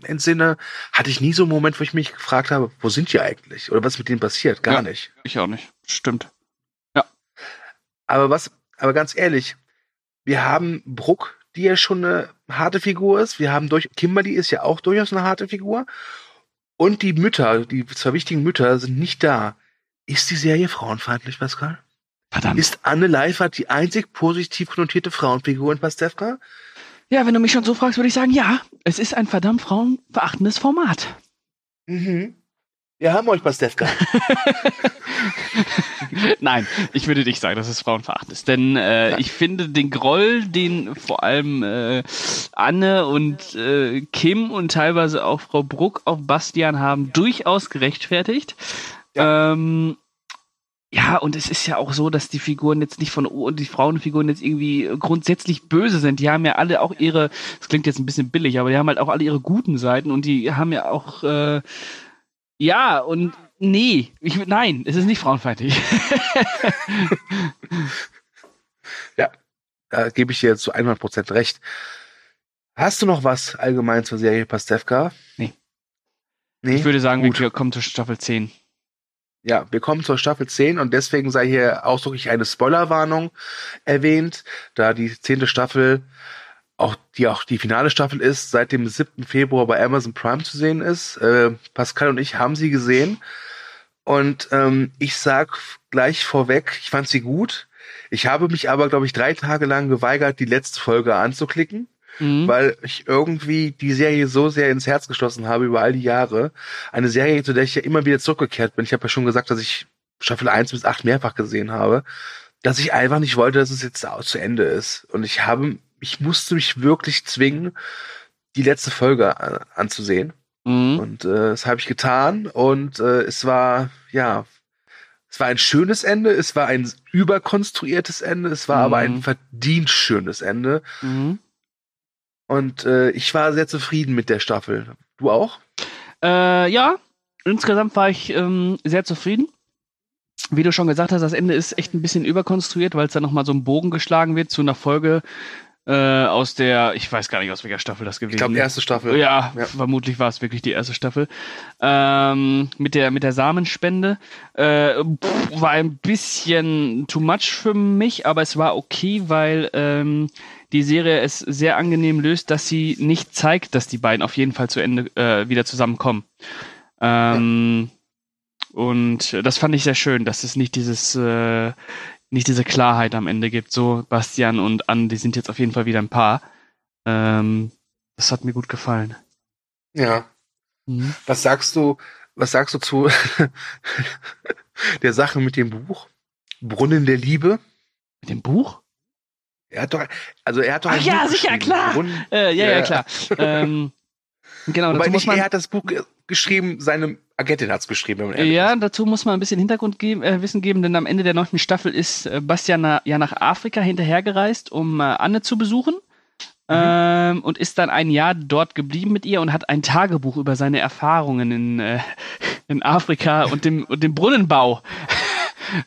entsinne, hatte ich nie so einen Moment, wo ich mich gefragt habe, wo sind die eigentlich? Oder was mit denen passiert? Gar ja, nicht. Ich auch nicht. Stimmt. Ja. Aber was, aber ganz ehrlich, wir haben Bruck, die ja schon eine harte Figur ist. Wir haben durch, Kimberly ist ja auch durchaus eine harte Figur. Und die Mütter, die zwei wichtigen Mütter sind nicht da. Ist die Serie frauenfeindlich, Pascal? Verdammt. Ist Anne Leifert die einzig positiv konnotierte Frauenfigur in Pastewka? Ja, wenn du mich schon so fragst, würde ich sagen, ja, es ist ein verdammt frauenverachtendes Format. Mhm. Wir haben euch Pastewka. Nein, ich würde nicht sagen, dass es frauenverachtend ist. Denn äh, ich finde den Groll, den vor allem äh, Anne und äh, Kim und teilweise auch Frau Bruck auf Bastian haben, durchaus gerechtfertigt. Ja. Ähm, ja, und es ist ja auch so, dass die Figuren jetzt nicht von die Frauenfiguren jetzt irgendwie grundsätzlich böse sind. Die haben ja alle auch ihre, das klingt jetzt ein bisschen billig, aber die haben halt auch alle ihre guten Seiten und die haben ja auch äh, Ja, und nee, ich, nein, es ist nicht frauenfeindlich. ja, da gebe ich dir zu 100% recht. Hast du noch was allgemein zur Serie Pastewka? Nee. nee? Ich würde sagen, Gut. wir kommen zur Staffel 10. Ja, wir kommen zur Staffel 10 und deswegen sei hier ausdrücklich eine Spoilerwarnung erwähnt, da die zehnte Staffel auch die auch die finale Staffel ist, seit dem 7. Februar bei Amazon Prime zu sehen ist. Äh, Pascal und ich haben sie gesehen. Und ähm, ich sag gleich vorweg, ich fand sie gut. Ich habe mich aber, glaube ich, drei Tage lang geweigert, die letzte Folge anzuklicken, mhm. weil ich irgendwie die Serie so sehr ins Herz geschlossen habe über all die Jahre. Eine Serie, zu der ich ja immer wieder zurückgekehrt bin. Ich habe ja schon gesagt, dass ich Staffel 1 bis 8 mehrfach gesehen habe, dass ich einfach nicht wollte, dass es jetzt zu Ende ist. Und ich habe ich musste mich wirklich zwingen, die letzte Folge an, anzusehen. Mhm. Und äh, das habe ich getan. Und äh, es war, ja, es war ein schönes Ende, es war ein überkonstruiertes Ende, es war mhm. aber ein mhm. verdient schönes Ende. Mhm. Und äh, ich war sehr zufrieden mit der Staffel. Du auch? Äh, ja, insgesamt war ich ähm, sehr zufrieden. Wie du schon gesagt hast, das Ende ist echt ein bisschen überkonstruiert, weil es da nochmal so ein Bogen geschlagen wird zu einer Folge, äh, aus der, ich weiß gar nicht, aus welcher Staffel das gewesen ist. Ich glaube, erste Staffel. Ja, ja, vermutlich war es wirklich die erste Staffel. Ähm, mit, der, mit der Samenspende. Äh, pff, war ein bisschen too much für mich, aber es war okay, weil ähm, die Serie es sehr angenehm löst, dass sie nicht zeigt, dass die beiden auf jeden Fall zu Ende äh, wieder zusammenkommen. Ähm, ja. Und das fand ich sehr schön, dass es nicht dieses, äh, nicht diese Klarheit am Ende gibt. So, Bastian und Ann, die sind jetzt auf jeden Fall wieder ein Paar. Ähm, das hat mir gut gefallen. Ja. Mhm. Was sagst du, was sagst du zu der Sache mit dem Buch? Brunnen der Liebe? Mit dem Buch? Er hat doch, also er hat doch. Ach ja, sicher, klar. Äh, ja, ja, ja, klar. ähm, genau, Wobei dazu muss man, er hat das Buch geschrieben, seine Agentin hat es geschrieben. Ja, ist. dazu muss man ein bisschen Hintergrundwissen äh, Wissen geben, denn am Ende der neunten Staffel ist äh, Bastian na, ja nach Afrika hinterhergereist, um äh, Anne zu besuchen. Mhm. Ähm, und ist dann ein Jahr dort geblieben mit ihr und hat ein Tagebuch über seine Erfahrungen in, äh, in Afrika und dem, und dem Brunnenbau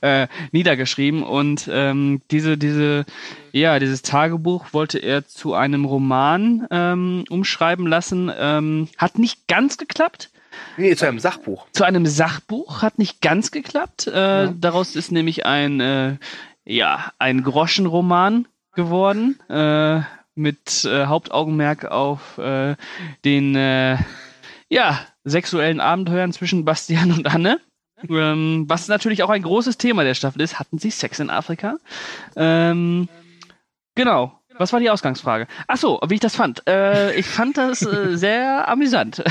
äh, niedergeschrieben. Und ähm, diese, diese, ja, dieses Tagebuch wollte er zu einem Roman ähm, umschreiben lassen. Ähm, hat nicht ganz geklappt. Nee, zu einem Sachbuch. Zu einem Sachbuch hat nicht ganz geklappt. Äh, ja. Daraus ist nämlich ein, äh, ja, ein Groschenroman geworden, äh, mit äh, Hauptaugenmerk auf äh, den, äh, ja, sexuellen Abenteuern zwischen Bastian und Anne. Ähm, was natürlich auch ein großes Thema der Staffel ist. Hatten sie Sex in Afrika? Ähm, genau. Was war die Ausgangsfrage? Ach so, wie ich das fand. Äh, ich fand das äh, sehr amüsant.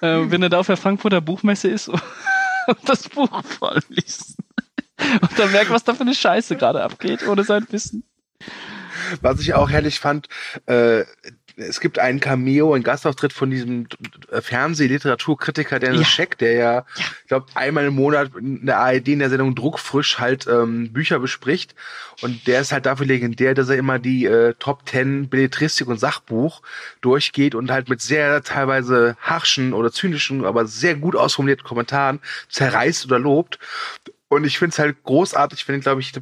äh, wenn er da auf der Frankfurter Buchmesse ist und das Buch vorliest. Und dann merkt, was da für eine Scheiße gerade abgeht, ohne sein Wissen. Was ich auch herrlich fand, äh, es gibt einen Cameo, einen Gastauftritt von diesem äh, Fernsehliteraturkritiker Dennis ja. Scheck, der ja, ja. ich glaube, einmal im Monat in der ARD in der Sendung Druckfrisch halt ähm, Bücher bespricht. Und der ist halt dafür legendär, dass er immer die äh, Top Ten Belletristik und Sachbuch durchgeht und halt mit sehr teilweise harschen oder zynischen, aber sehr gut ausformulierten Kommentaren zerreißt oder lobt. Und ich finde es halt großartig, wenn, glaube ich,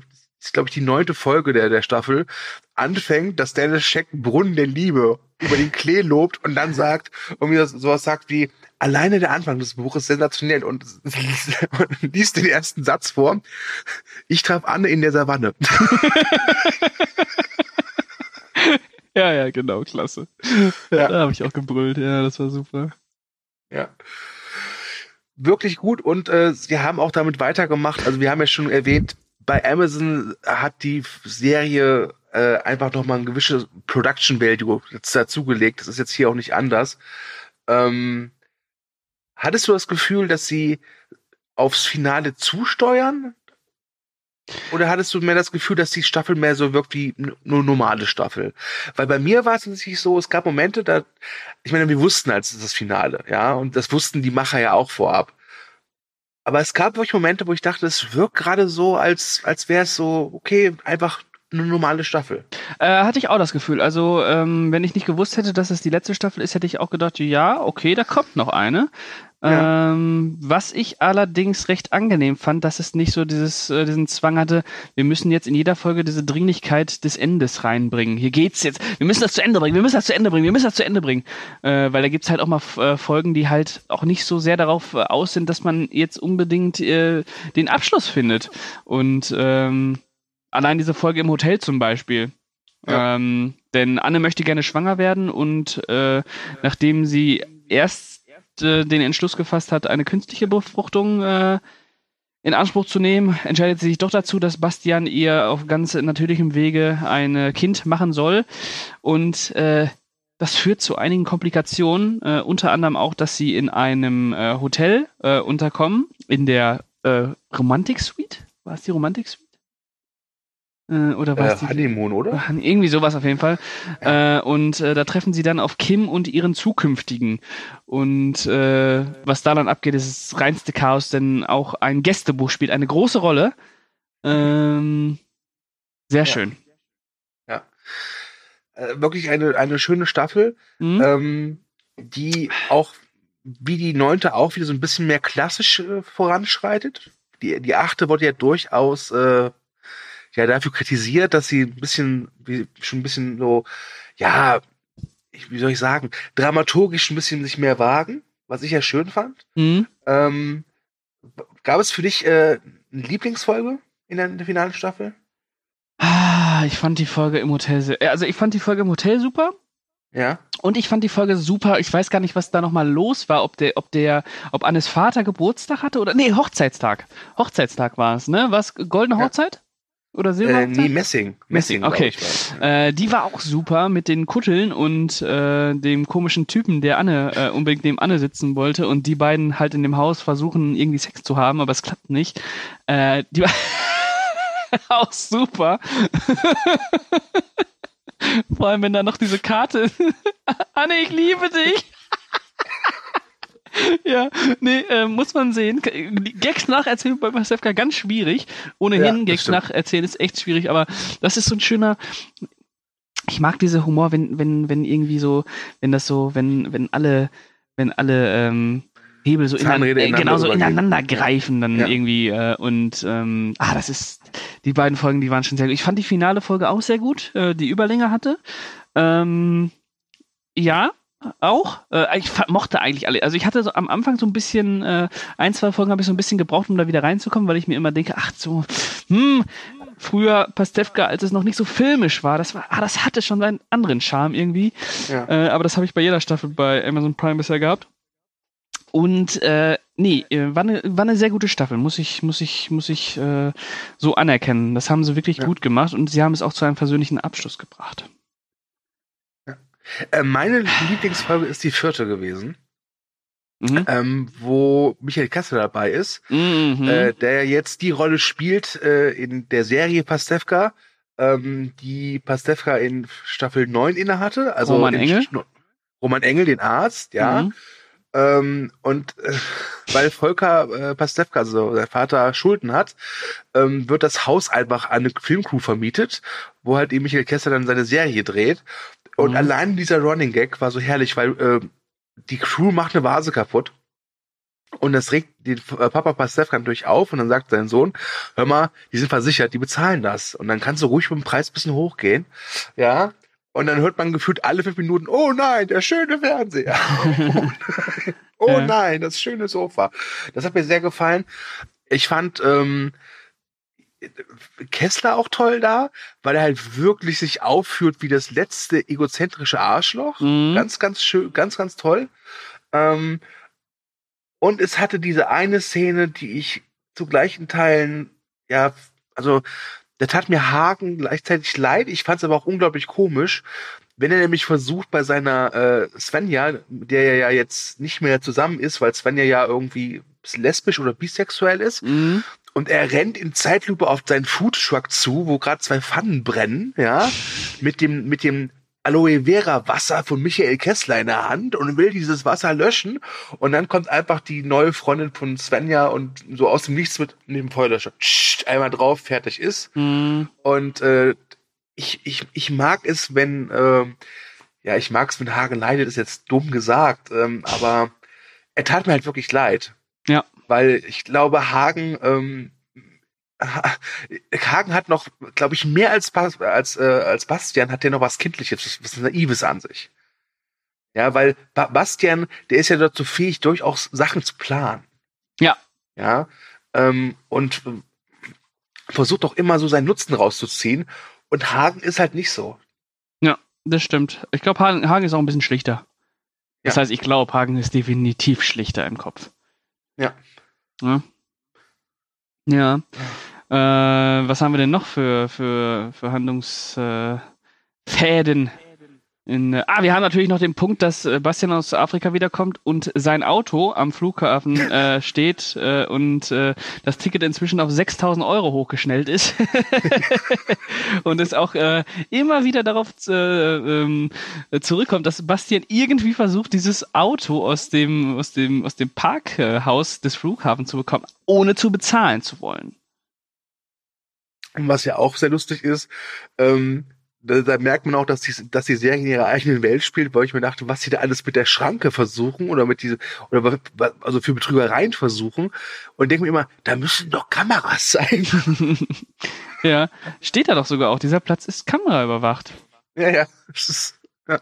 ist, glaube ich, die neunte Folge der, der Staffel, anfängt, dass Dennis Scheck Brunnen der Liebe über den Klee lobt und dann sagt, irgendwie sowas sagt wie, alleine der Anfang des Buches sensationell und, und liest den ersten Satz vor. Ich traf Anne in der Savanne. ja, ja, genau, klasse. Ja. Da habe ich auch gebrüllt, ja, das war super. Ja wirklich gut und äh, sie haben auch damit weitergemacht. Also wir haben ja schon erwähnt, bei Amazon hat die Serie äh, einfach nochmal ein gewisses Production Value dazugelegt. Das ist jetzt hier auch nicht anders. Ähm, hattest du das Gefühl, dass sie aufs Finale zusteuern? Oder hattest du mehr das Gefühl, dass die Staffel mehr so wirkt wie nur normale Staffel? Weil bei mir war es natürlich so, es gab Momente, da, ich meine, wir wussten als das Finale, ja, und das wussten die Macher ja auch vorab. Aber es gab wirklich Momente, wo ich dachte, es wirkt gerade so, als, als wäre es so, okay, einfach eine normale Staffel. Äh, hatte ich auch das Gefühl. Also, ähm, wenn ich nicht gewusst hätte, dass es die letzte Staffel ist, hätte ich auch gedacht, ja, okay, da kommt noch eine. Ja. Ähm, was ich allerdings recht angenehm fand, dass es nicht so dieses, äh, diesen Zwang hatte, wir müssen jetzt in jeder Folge diese Dringlichkeit des Endes reinbringen. Hier geht's jetzt, wir müssen das zu Ende bringen, wir müssen das zu Ende bringen, wir müssen das zu Ende bringen. Äh, weil da gibt's halt auch mal äh, Folgen, die halt auch nicht so sehr darauf äh, aus sind, dass man jetzt unbedingt äh, den Abschluss findet. Und ähm, allein diese Folge im Hotel zum Beispiel. Ja. Ähm, denn Anne möchte gerne schwanger werden und äh, nachdem sie erst äh, den Entschluss gefasst hat, eine künstliche Befruchtung äh, in Anspruch zu nehmen, entscheidet sie sich doch dazu, dass Bastian ihr auf ganz natürlichem Wege ein Kind machen soll. Und äh, das führt zu einigen Komplikationen, äh, unter anderem auch, dass sie in einem äh, Hotel äh, unterkommen, in der äh, Romantik Suite. War es die Romantik Suite? Äh, oder was? Äh, Honeymoon, oder? Irgendwie sowas auf jeden Fall. Ja. Äh, und äh, da treffen sie dann auf Kim und ihren zukünftigen. Und äh, was da dann abgeht, ist das reinste Chaos, denn auch ein Gästebuch spielt eine große Rolle. Ähm, sehr ja. schön. Ja. Äh, wirklich eine, eine schöne Staffel, mhm. ähm, die auch wie die neunte auch wieder so ein bisschen mehr klassisch äh, voranschreitet. Die, die achte wurde ja durchaus äh, ja dafür kritisiert, dass sie ein bisschen, wie, schon ein bisschen so, ja, wie soll ich sagen, dramaturgisch ein bisschen sich mehr wagen, was ich ja schön fand. Mhm. Ähm, gab es für dich äh, eine Lieblingsfolge in der, in der finalen Staffel? Ah, ich fand die Folge im Hotel äh, also ich fand die Folge im Hotel super. Ja. Und ich fand die Folge super. Ich weiß gar nicht, was da nochmal los war, ob der, ob der, ob Annes Vater Geburtstag hatte oder. Nee, Hochzeitstag. Hochzeitstag war es, ne? Was? Goldene Hochzeit? Oder Silber? Äh, nee, Messing. Messing, okay. Ich, äh, die war auch super mit den Kutteln und äh, dem komischen Typen, der Anne äh, unbedingt neben Anne sitzen wollte und die beiden halt in dem Haus versuchen, irgendwie Sex zu haben, aber es klappt nicht. Äh, die war auch super. Vor allem, wenn da noch diese Karte. Anne, ich liebe dich. ja, nee, äh, muss man sehen. Gags nacherzählen bei Pasewka ganz schwierig. Ohnehin, ja, Gags nacherzählen ist echt schwierig, aber das ist so ein schöner, ich mag diese Humor, wenn, wenn, wenn irgendwie so, wenn das so, wenn, wenn alle, wenn alle, ähm, Hebel so ineinander, äh, genau so ineinander greifen dann ja. irgendwie äh, und ähm, ah das ist die beiden Folgen die waren schon sehr gut ich fand die finale Folge auch sehr gut äh, die Überlänge hatte ähm, ja auch. Äh, ich mochte eigentlich alle. Also ich hatte so am Anfang so ein bisschen, äh, ein, zwei Folgen habe ich so ein bisschen gebraucht, um da wieder reinzukommen, weil ich mir immer denke, ach so, hm, früher Pastewka, als es noch nicht so filmisch war, das war, ah, das hatte schon seinen anderen Charme irgendwie. Ja. Äh, aber das habe ich bei jeder Staffel bei Amazon Prime bisher gehabt. Und äh, nee, äh, war eine, war eine sehr gute Staffel, muss ich, muss ich, muss ich äh, so anerkennen. Das haben sie wirklich ja. gut gemacht und sie haben es auch zu einem persönlichen Abschluss gebracht. Äh, meine Lieblingsfolge ist die vierte gewesen. Mhm. Ähm, wo Michael Kessler dabei ist, mhm. äh, der jetzt die Rolle spielt äh, in der Serie Pastewka, ähm, die Pastewka in Staffel 9 innehatte. Also Roman Engel? Roman Engel, den Arzt, ja. Mhm. Ähm, und äh, weil Volker äh, Pastewka, also der Vater, Schulden hat, ähm, wird das Haus einfach an eine Filmcrew vermietet, wo halt eben Michael Kessler dann seine Serie dreht. Und mhm. allein dieser Running Gag war so herrlich, weil äh, die Crew macht eine Vase kaputt. Und das regt den äh, Papa Pastewka natürlich auf und dann sagt sein Sohn, hör mal, die sind versichert, die bezahlen das. Und dann kannst du ruhig mit dem Preis bisschen hochgehen. Ja. Und dann hört man gefühlt alle fünf Minuten, oh nein, der schöne Fernseher. oh nein, oh nein das schöne Sofa. Das hat mir sehr gefallen. Ich fand, ähm, Kessler auch toll da, weil er halt wirklich sich aufführt wie das letzte egozentrische Arschloch. Mhm. Ganz, ganz schön, ganz, ganz toll. Ähm, und es hatte diese eine Szene, die ich zu gleichen Teilen, ja, also, der tat mir Haken gleichzeitig leid. Ich fand es aber auch unglaublich komisch, wenn er nämlich versucht bei seiner äh, Svenja, der ja jetzt nicht mehr zusammen ist, weil Svenja ja irgendwie lesbisch oder bisexuell ist, mhm und er rennt in Zeitlupe auf seinen Foodtruck zu, wo gerade zwei Pfannen brennen, ja, mit dem mit dem Aloe Vera Wasser von Michael Kessler in der Hand und will dieses Wasser löschen und dann kommt einfach die neue Freundin von Svenja und so aus dem Nichts mit dem Feuerlöscher einmal drauf fertig ist mhm. und äh, ich, ich, ich mag es, wenn, äh, ja, ich mag es, wenn Hagen leidet, ist jetzt dumm gesagt, ähm, aber er tat mir halt wirklich leid. Ja. Weil ich glaube, Hagen, ähm, Hagen hat noch, glaube ich, mehr als, als, äh, als Bastian hat der noch was Kindliches, was Naives an sich. Ja, weil ba Bastian, der ist ja dazu fähig, durchaus Sachen zu planen. Ja. Ja. Ähm, und äh, versucht auch immer so seinen Nutzen rauszuziehen. Und Hagen ist halt nicht so. Ja, das stimmt. Ich glaube, Hagen, Hagen ist auch ein bisschen schlichter. Das Ja. heißt, ich glaube, Hagen ist definitiv schlichter im Kopf. Ja. Ja. ja. Äh, was haben wir denn noch für, für, für Handlungsfäden? Äh, in, äh, ah, wir haben natürlich noch den Punkt, dass äh, Bastian aus Afrika wiederkommt und sein Auto am Flughafen äh, steht äh, und äh, das Ticket inzwischen auf 6000 Euro hochgeschnellt ist. und es auch äh, immer wieder darauf äh, ähm, zurückkommt, dass Bastian irgendwie versucht, dieses Auto aus dem, aus dem, aus dem Parkhaus des Flughafens zu bekommen, ohne zu bezahlen zu wollen. Was ja auch sehr lustig ist, ähm, da, da merkt man auch, dass die, dass die Serie in ihrer eigenen Welt spielt, weil ich mir dachte, was sie da alles mit der Schranke versuchen oder mit diese oder also für Betrügereien versuchen und denke mir immer, da müssen doch Kameras sein. ja, steht da doch sogar auch, dieser Platz ist kameraüberwacht. ja, ja, das ist, ja.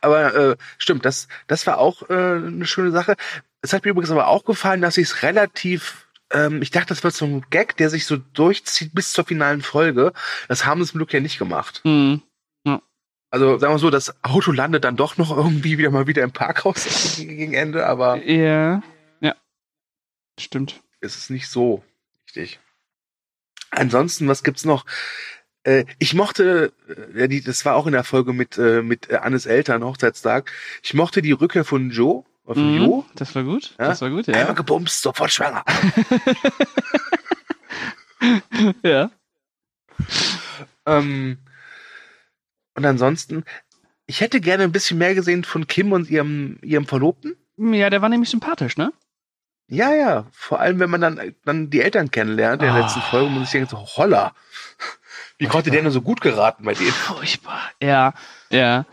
Aber äh, stimmt, das das war auch äh, eine schöne Sache. Es hat mir übrigens aber auch gefallen, dass sie es relativ ähm, ich dachte, das wird so ein Gag, der sich so durchzieht bis zur finalen Folge. Das haben sie zum Glück ja nicht gemacht. Mhm. Also sagen wir so, das Auto landet dann doch noch irgendwie wieder mal wieder im Parkhaus gegen Ende, aber Ja, ja, stimmt. es ist nicht so richtig. Ansonsten, was gibt's noch? Äh, ich mochte, äh, das war auch in der Folge mit äh, mit Annes Eltern Hochzeitstag. Ich mochte die Rückkehr von Joe, äh, von Mhm, Jo. Das war gut. Ja? Das war gut, Einmal ja. gebumst, sofort schwanger. ja. ähm, und ansonsten, ich hätte gerne ein bisschen mehr gesehen von Kim und ihrem ihrem Verlobten. Ja, der war nämlich sympathisch, ne? Ja, ja. Vor allem, wenn man dann, dann die Eltern kennenlernt in der Ah. letzten Folge, muss ich denken, so, holla. Wie konnte der nur so gut geraten bei denen? Furchtbar. Ja, ja.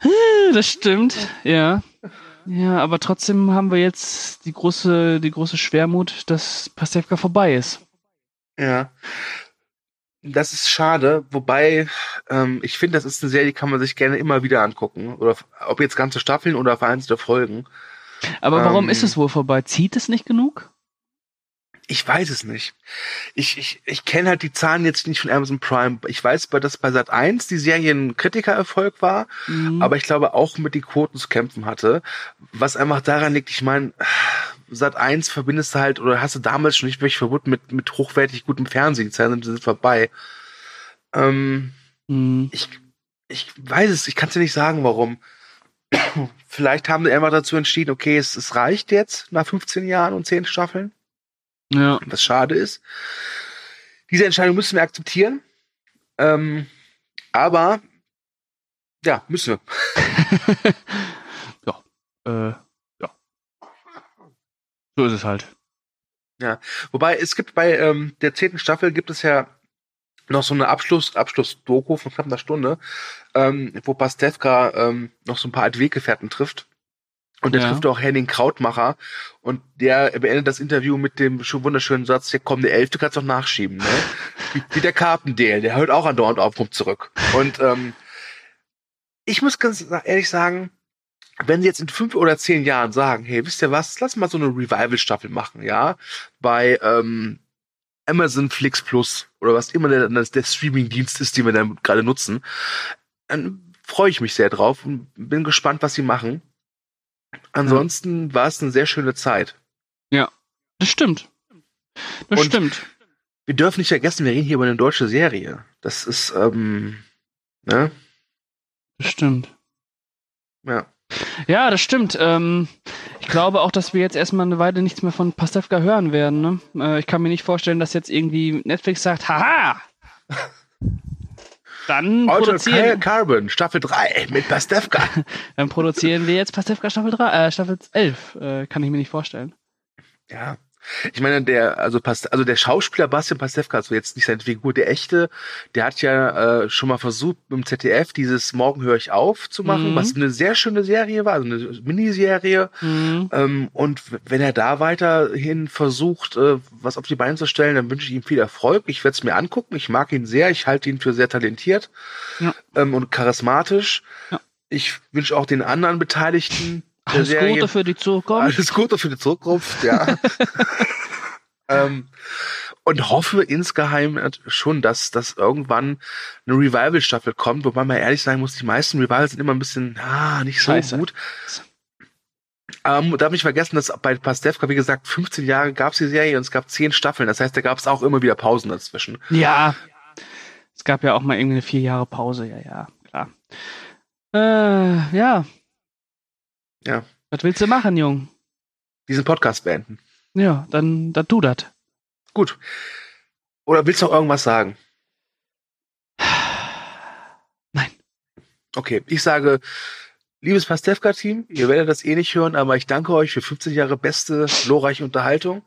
Äh, Das stimmt, ja. Ja, aber trotzdem haben wir jetzt die große, die große Schwermut, dass Pastewka vorbei ist. Ja. Das ist schade, wobei ähm, ich finde, das ist eine Serie, die kann man sich gerne immer wieder angucken. Oder ob jetzt ganze Staffeln oder vereinzelte Folgen. Aber warum Ähm. ist es wohl vorbei? Zieht es nicht genug? Ich weiß es nicht. Ich, ich, ich kenne halt die Zahlen jetzt nicht von Amazon Prime. Ich weiß, dass bei Sat 1 die Serie ein Kritikererfolg war. Mhm. aber ich glaube auch mit den Quoten zu kämpfen hatte. Was einfach daran liegt, ich meine, Sat 1 verbindest du halt, oder hast du damals schon nicht wirklich verbunden mit, mit hochwertig gutem Fernsehen, die Zeiten sind vorbei. Ähm, Mhm. ich, ich weiß es, ich kann es dir nicht sagen, warum. Vielleicht haben sie einfach dazu entschieden, okay, es, es reicht jetzt nach 15 Jahren und 10 Staffeln, Ja. was schade ist. Diese Entscheidung müssen wir akzeptieren. Ähm, aber ja, müssen wir. Äh, ja. So ist es halt. Wobei es gibt bei ähm, der zehnten Staffel gibt es ja noch so eine Abschluss Abschluss-Doku von knapp einer Stunde, ähm, wo Pastewka ähm, noch so ein paar alte Weggefährten trifft. Und der Ja. trifft auch Henning Krautmacher und der beendet das Interview mit dem schon wunderschönen Satz, ja komm, der Elfte kannst doch nachschieben, ne? wie, wie der Carpendale, der hört auch andauernd auf, kommt zurück. Und ähm, ich muss ganz ehrlich sagen, wenn sie jetzt in fünf oder zehn Jahren sagen, hey, wisst ihr was, lass mal so eine Revival-Staffel machen, ja, bei ähm, Amazon Flix Plus oder was immer der, der, der Streaming-Dienst ist, den wir dann gerade nutzen, dann freue ich mich sehr drauf und bin gespannt, was sie machen. Ansonsten war es eine sehr schöne Zeit. Das stimmt. Das Und- stimmt. Wir dürfen nicht vergessen, wir reden hier über eine deutsche Serie. Das ist, ähm, ne? Das stimmt. Ja. Ja, das stimmt. Ähm, ich glaube auch, dass wir jetzt erstmal eine Weile nichts mehr von Pastewka hören werden. Ne? Äh, ich kann mir nicht vorstellen, dass jetzt irgendwie Netflix sagt, haha! Dann Altered produzieren, Carbon, Staffel 3 mit Pastewka. dann produzieren wir jetzt Pastewka Staffel 3, äh, Staffel 11. Äh, kann ich mir nicht vorstellen. ja. Ich meine, der, also, also der Schauspieler Bastian Pastewka, also jetzt nicht seine Figur, der echte, der hat ja äh, schon mal versucht, im ZDF dieses Morgen höre ich auf zu machen, mhm. was eine sehr schöne Serie war, also eine Miniserie. Mhm. Ähm, und wenn er da weiterhin versucht, äh, was auf die Beine zu stellen, dann wünsche ich ihm viel Erfolg. Ich werde es mir angucken. Ich mag ihn sehr. Ich halte ihn für sehr talentiert ja. ähm, und charismatisch. Ja. Ich wünsche auch den anderen Beteiligten alles Serie. Gute für die Zukunft. Alles Gute für die Zukunft, ja. ähm, und hoffe insgeheim schon, dass, dass irgendwann eine Revival-Staffel kommt, wobei man ehrlich sein muss, die meisten Revivals sind immer ein bisschen, ah, nicht so Scheiße. gut. Ähm, darf nicht vergessen, dass bei Pastewka, wie gesagt, 15 Jahre gab es die Serie und es gab 10 Staffeln. Das heißt, da gab es auch immer wieder Pausen dazwischen. Ja. Es gab ja auch mal irgendwie eine vier Jahre Pause, ja, ja, klar. Äh, ja, ja. Was willst du machen, Jung? Diesen Podcast beenden. Ja, dann, dann tu das. Gut. Oder willst du noch irgendwas sagen? Nein. Okay, ich sage, liebes Pastewka-Team, ihr werdet das eh nicht hören, aber ich danke euch für 15 Jahre beste, glorreiche Unterhaltung.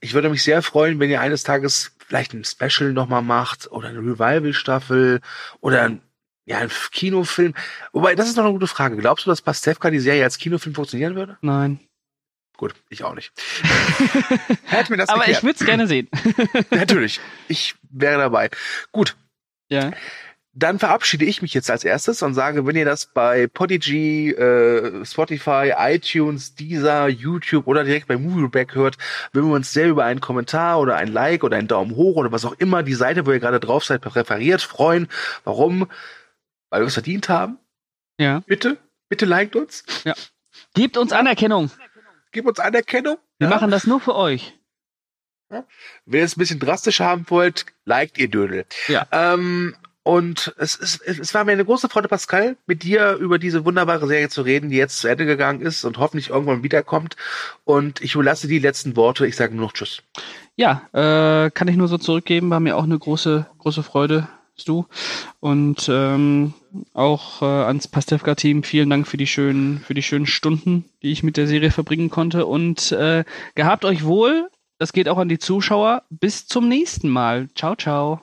Ich würde mich sehr freuen, wenn ihr eines Tages vielleicht ein Special nochmal macht oder eine Revival-Staffel oder ein ja, ein Kinofilm. Wobei, das ist noch eine gute Frage. Glaubst du, dass Pastewka die Serie als Kinofilm funktionieren würde? Nein. Gut, ich auch nicht. Hätte mir das Aber geklärt. ich würde es gerne sehen. Natürlich. Ich wäre dabei. Gut. Ja. Dann verabschiede ich mich jetzt als erstes und sage, wenn ihr das bei Podigy, äh, Spotify, iTunes, Deezer, YouTube oder direkt bei Movieback hört, würden wir uns sehr über einen Kommentar oder ein Like oder einen Daumen hoch oder was auch immer die Seite, wo ihr gerade drauf seid, präferiert, freuen. Warum? Weil wir es verdient haben. Ja. Bitte, bitte liked uns. Ja. Gebt uns Anerkennung. Gebt uns Anerkennung. Wir ja. machen das nur für euch. Ja. Wenn ihr es ein bisschen drastischer haben wollt, liked ihr Dödel. Ja. Ähm, und es, es, es war mir eine große Freude, Pascal, mit dir über diese wunderbare Serie zu reden, die jetzt zu Ende gegangen ist und hoffentlich irgendwann wiederkommt. Und ich überlasse die letzten Worte. Ich sage nur noch Tschüss. Ja, äh, kann ich nur so zurückgeben. War mir auch eine große, große Freude, du. Und ähm, auch äh, ans Pastewka-Team vielen Dank für die schönen, für die schönen Stunden, die ich mit der Serie verbringen konnte. Und äh, gehabt euch wohl. Das geht auch an die Zuschauer. Bis zum nächsten Mal. Ciao, ciao.